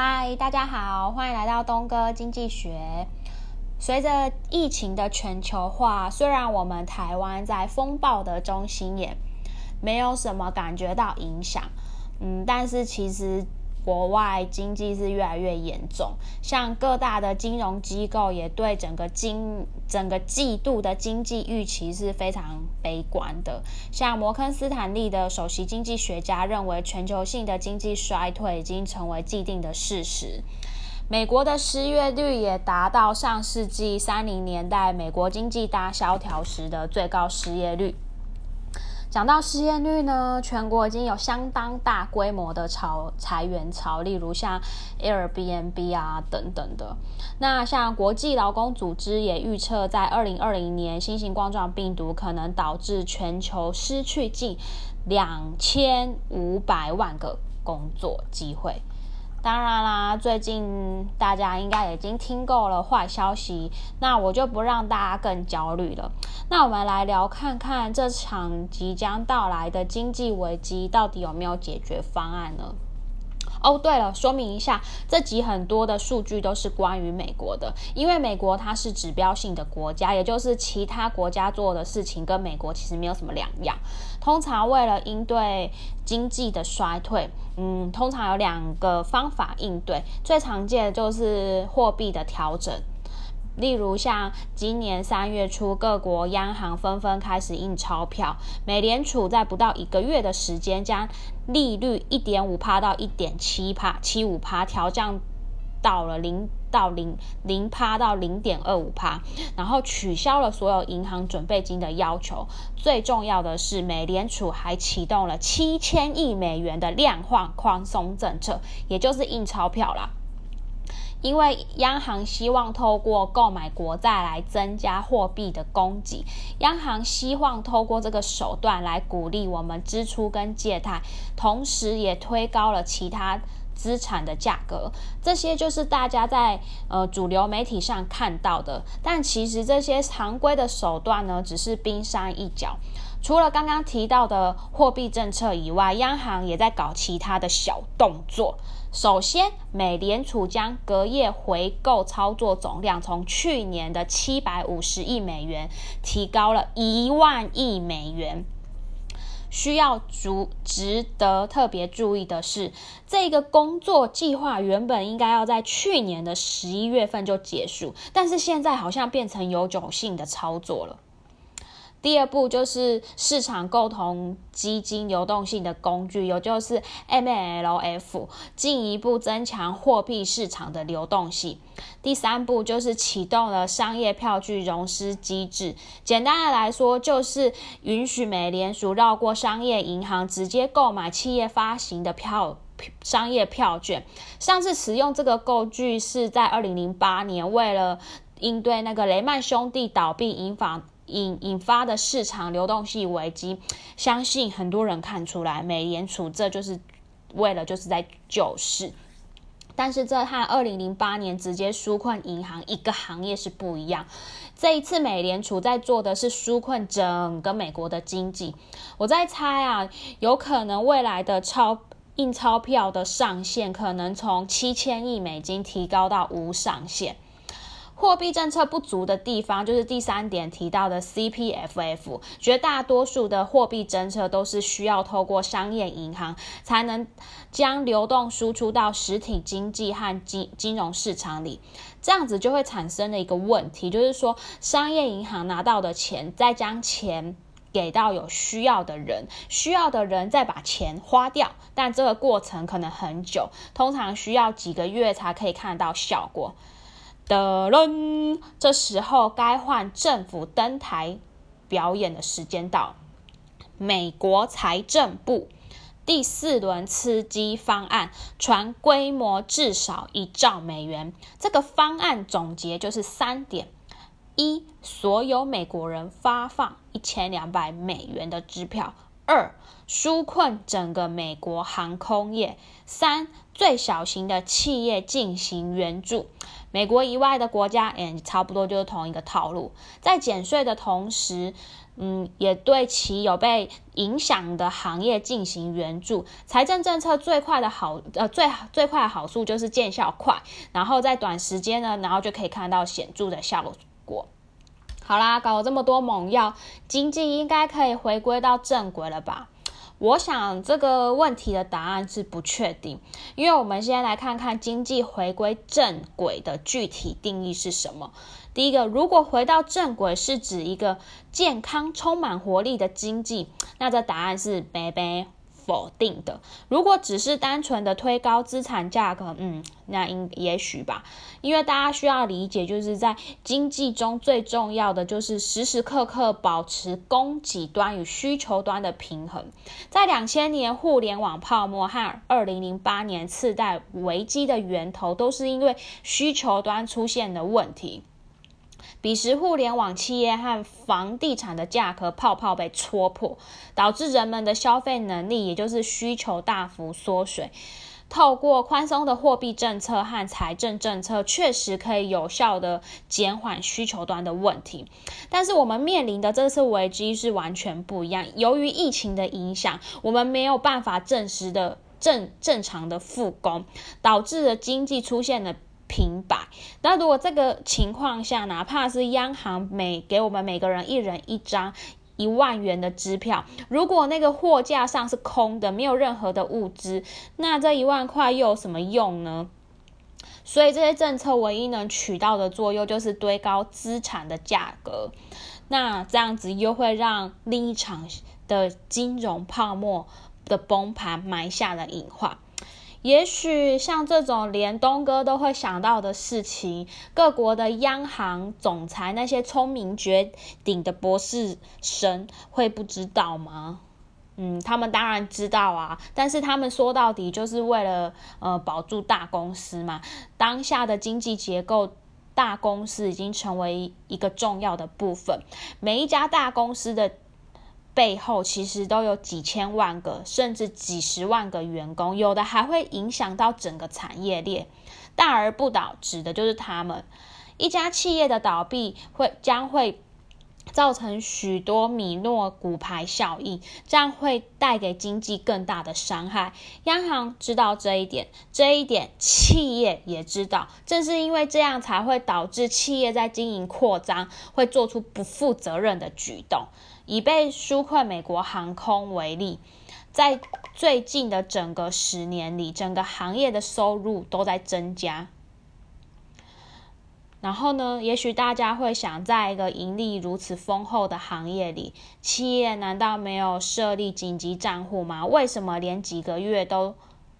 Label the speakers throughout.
Speaker 1: 嗨，大家好，欢迎来到东哥经济学。随着疫情的全球化，虽然我们台湾在风暴的中心也没有什么感觉到影响，嗯，但是其实。国外经济是越来越严重，像各大的金融机构也对整个经整个季度的经济预期是非常悲观的。像摩根斯坦利的首席经济学家认为，全球性的经济衰退已经成为既定的事实。美国的失业率也达到上世纪三零年代美国经济大萧条时的最高失业率。讲到失业率呢，全国已经有相当大规模的潮裁员潮，例如像 Airbnb 啊等等的。那像国际劳工组织也预测，在二零二零年，新型冠状病毒可能导致全球失去近两千五百万个工作机会。当然啦，最近大家应该已经听够了坏消息，那我就不让大家更焦虑了。那我们来聊看看这场即将到来的经济危机到底有没有解决方案呢？哦，对了，说明一下，这集很多的数据都是关于美国的，因为美国它是指标性的国家，也就是其他国家做的事情跟美国其实没有什么两样。通常为了应对经济的衰退，嗯，通常有两个方法应对，最常见的就是货币的调整。例如，像今年三月初，各国央行纷纷开始印钞票。美联储在不到一个月的时间，将利率一点五帕到一点七帕、七五帕调降到了零到零零帕到零点二五帕，然后取消了所有银行准备金的要求。最重要的是，美联储还启动了七千亿美元的量化宽松政策，也就是印钞票啦。因为央行希望透过购买国债来增加货币的供给，央行希望透过这个手段来鼓励我们支出跟借贷，同时也推高了其他资产的价格。这些就是大家在呃主流媒体上看到的，但其实这些常规的手段呢，只是冰山一角。除了刚刚提到的货币政策以外，央行也在搞其他的小动作。首先，美联储将隔夜回购操作总量从去年的七百五十亿美元提高了一万亿美元。需要足值得特别注意的是，这个工作计划原本应该要在去年的十一月份就结束，但是现在好像变成永久性的操作了。第二步就是市场共同基金流动性的工具，也就是 MLF，进一步增强货币市场的流动性。第三步就是启动了商业票据融资机制，简单的来说，就是允许美联储绕过商业银行，直接购买企业发行的票商业票券。上次使用这个工具是在二零零八年，为了应对那个雷曼兄弟倒闭引发。引引发的市场流动性危机，相信很多人看出来，美联储这就是为了就是在救市，但是这和二零零八年直接纾困银行一个行业是不一样。这一次美联储在做的是纾困整个美国的经济。我在猜啊，有可能未来的钞印钞票的上限可能从七千亿美金提高到无上限。货币政策不足的地方，就是第三点提到的 CPFF。绝大多数的货币政策都是需要透过商业银行才能将流动输出到实体经济和金金融市场里，这样子就会产生的一个问题，就是说商业银行拿到的钱，再将钱给到有需要的人，需要的人再把钱花掉，但这个过程可能很久，通常需要几个月才可以看到效果。的人，这时候该换政府登台表演的时间到。美国财政部第四轮刺激方案传规模至少一兆美元。这个方案总结就是三点：一，所有美国人发放一千两百美元的支票；二、纾困整个美国航空业；三、最小型的企业进行援助。美国以外的国家，嗯，差不多就是同一个套路，在减税的同时，嗯，也对其有被影响的行业进行援助。财政政策最快的好，呃，最最快的好处就是见效快，然后在短时间呢，然后就可以看到显著的效果。好啦，搞了这么多猛药，经济应该可以回归到正轨了吧？我想这个问题的答案是不确定，因为我们先来看看经济回归正轨的具体定义是什么。第一个，如果回到正轨是指一个健康、充满活力的经济，那这答案是 baby。否定的。如果只是单纯的推高资产价格，嗯，那应也许吧。因为大家需要理解，就是在经济中最重要的就是时时刻刻保持供给端与需求端的平衡。在两千年互联网泡沫和二零零八年次贷危机的源头，都是因为需求端出现的问题。彼时，互联网企业和房地产的价格泡泡被戳破，导致人们的消费能力，也就是需求大幅缩水。透过宽松的货币政策和财政政策，确实可以有效的减缓需求端的问题。但是，我们面临的这次危机是完全不一样。由于疫情的影响，我们没有办法正时的正正常的复工，导致了经济出现了。平白。那如果这个情况下，哪怕是央行每给我们每个人一人一张一万元的支票，如果那个货架上是空的，没有任何的物资，那这一万块又有什么用呢？所以这些政策唯一能起到的作用，就是堆高资产的价格。那这样子又会让另一场的金融泡沫的崩盘埋下了隐患。也许像这种连东哥都会想到的事情，各国的央行总裁那些聪明绝顶的博士生会不知道吗？嗯，他们当然知道啊，但是他们说到底就是为了呃保住大公司嘛。当下的经济结构，大公司已经成为一个重要的部分，每一家大公司的。背后其实都有几千万个，甚至几十万个员工，有的还会影响到整个产业链。大而不倒，指的就是他们。一家企业的倒闭会将会造成许多米诺骨牌效应，这样会带给经济更大的伤害。央行知道这一点，这一点企业也知道。正是因为这样，才会导致企业在经营扩张会做出不负责任的举动。以被纾困美国航空为例，在最近的整个十年里，整个行业的收入都在增加。然后呢，也许大家会想，在一个盈利如此丰厚的行业里，企业难道没有设立紧急账户吗？为什么连几个月都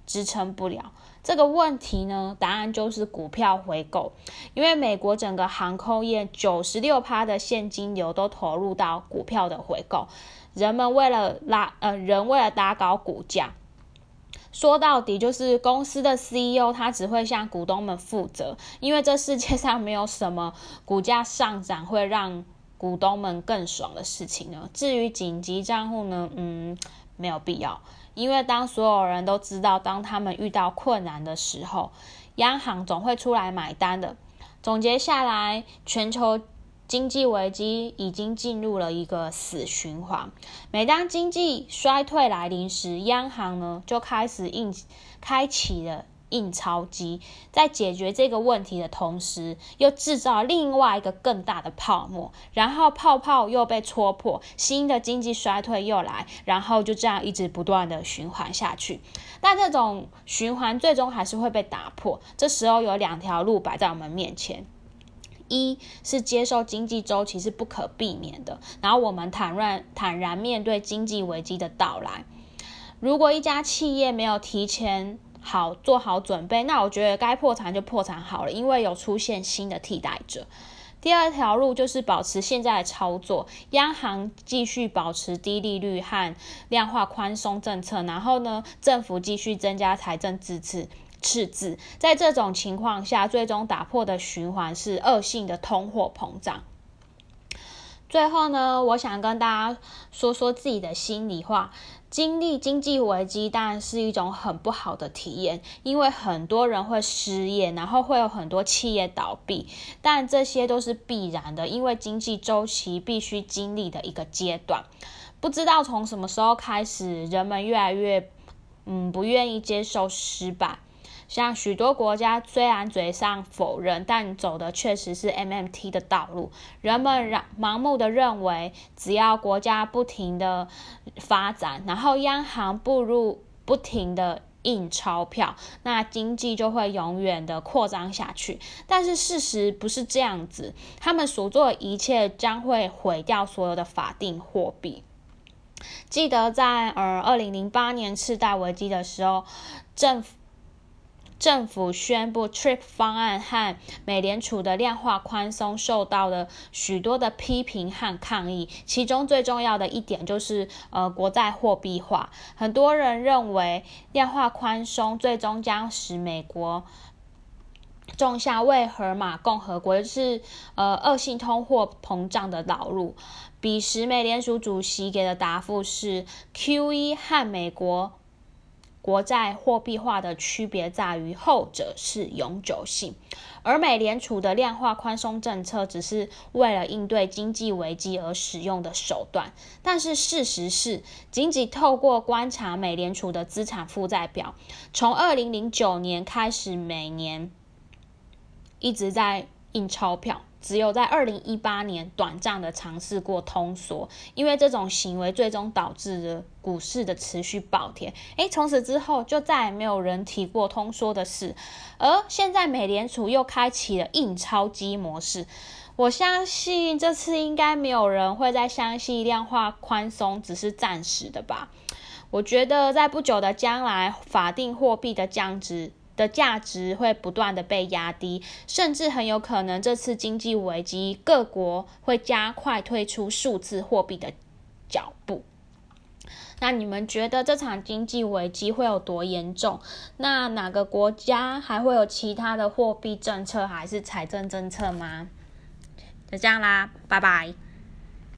Speaker 1: 支撑不了？这个问题呢，答案就是股票回购，因为美国整个航空业九十六趴的现金流都投入到股票的回购，人们为了拉呃人为了拉高股价，说到底就是公司的 CEO 他只会向股东们负责，因为这世界上没有什么股价上涨会让股东们更爽的事情呢。至于紧急账户呢，嗯，没有必要。因为当所有人都知道，当他们遇到困难的时候，央行总会出来买单的。总结下来，全球经济危机已经进入了一个死循环。每当经济衰退来临时，央行呢就开始印开启了。印钞机在解决这个问题的同时，又制造另外一个更大的泡沫，然后泡泡又被戳破，新的经济衰退又来，然后就这样一直不断的循环下去。但这种循环最终还是会被打破。这时候有两条路摆在我们面前：一是接受经济周期是不可避免的，然后我们坦然坦然面对经济危机的到来。如果一家企业没有提前，好，做好准备。那我觉得该破产就破产好了，因为有出现新的替代者。第二条路就是保持现在的操作，央行继续保持低利率和量化宽松政策，然后呢，政府继续增加财政支持赤字。在这种情况下，最终打破的循环是恶性的通货膨胀。最后呢，我想跟大家说说自己的心里话。经历经济危机当然是一种很不好的体验，因为很多人会失业，然后会有很多企业倒闭，但这些都是必然的，因为经济周期必须经历的一个阶段。不知道从什么时候开始，人们越来越嗯不愿意接受失败。像许多国家虽然嘴上否认，但走的确实是 MMT 的道路。人们让盲目的认为，只要国家不停的发展，然后央行步入不停的印钞票，那经济就会永远的扩张下去。但是事实不是这样子，他们所做的一切将会毁掉所有的法定货币。记得在呃二零零八年次贷危机的时候，政府。政府宣布 TRIP 方案和美联储的量化宽松受到了许多的批评和抗议，其中最重要的一点就是呃国债货币化。很多人认为量化宽松最终将使美国种下为荷马共和国是呃恶性通货膨胀的导入。彼时美联储主席给的答复是 QE 和美国。国债货币化的区别在于，后者是永久性，而美联储的量化宽松政策只是为了应对经济危机而使用的手段。但是事实是，仅仅透过观察美联储的资产负债表，从二零零九年开始，每年一直在印钞票。只有在二零一八年短暂的尝试过通缩，因为这种行为最终导致了股市的持续暴跌。诶，从此之后就再也没有人提过通缩的事。而现在美联储又开启了印钞机模式，我相信这次应该没有人会再相信量化宽松只是暂时的吧？我觉得在不久的将来，法定货币的降值。的价值会不断的被压低，甚至很有可能这次经济危机，各国会加快推出数字货币的脚步。那你们觉得这场经济危机会有多严重？那哪个国家还会有其他的货币政策还是财政政策吗？就这样啦，拜拜。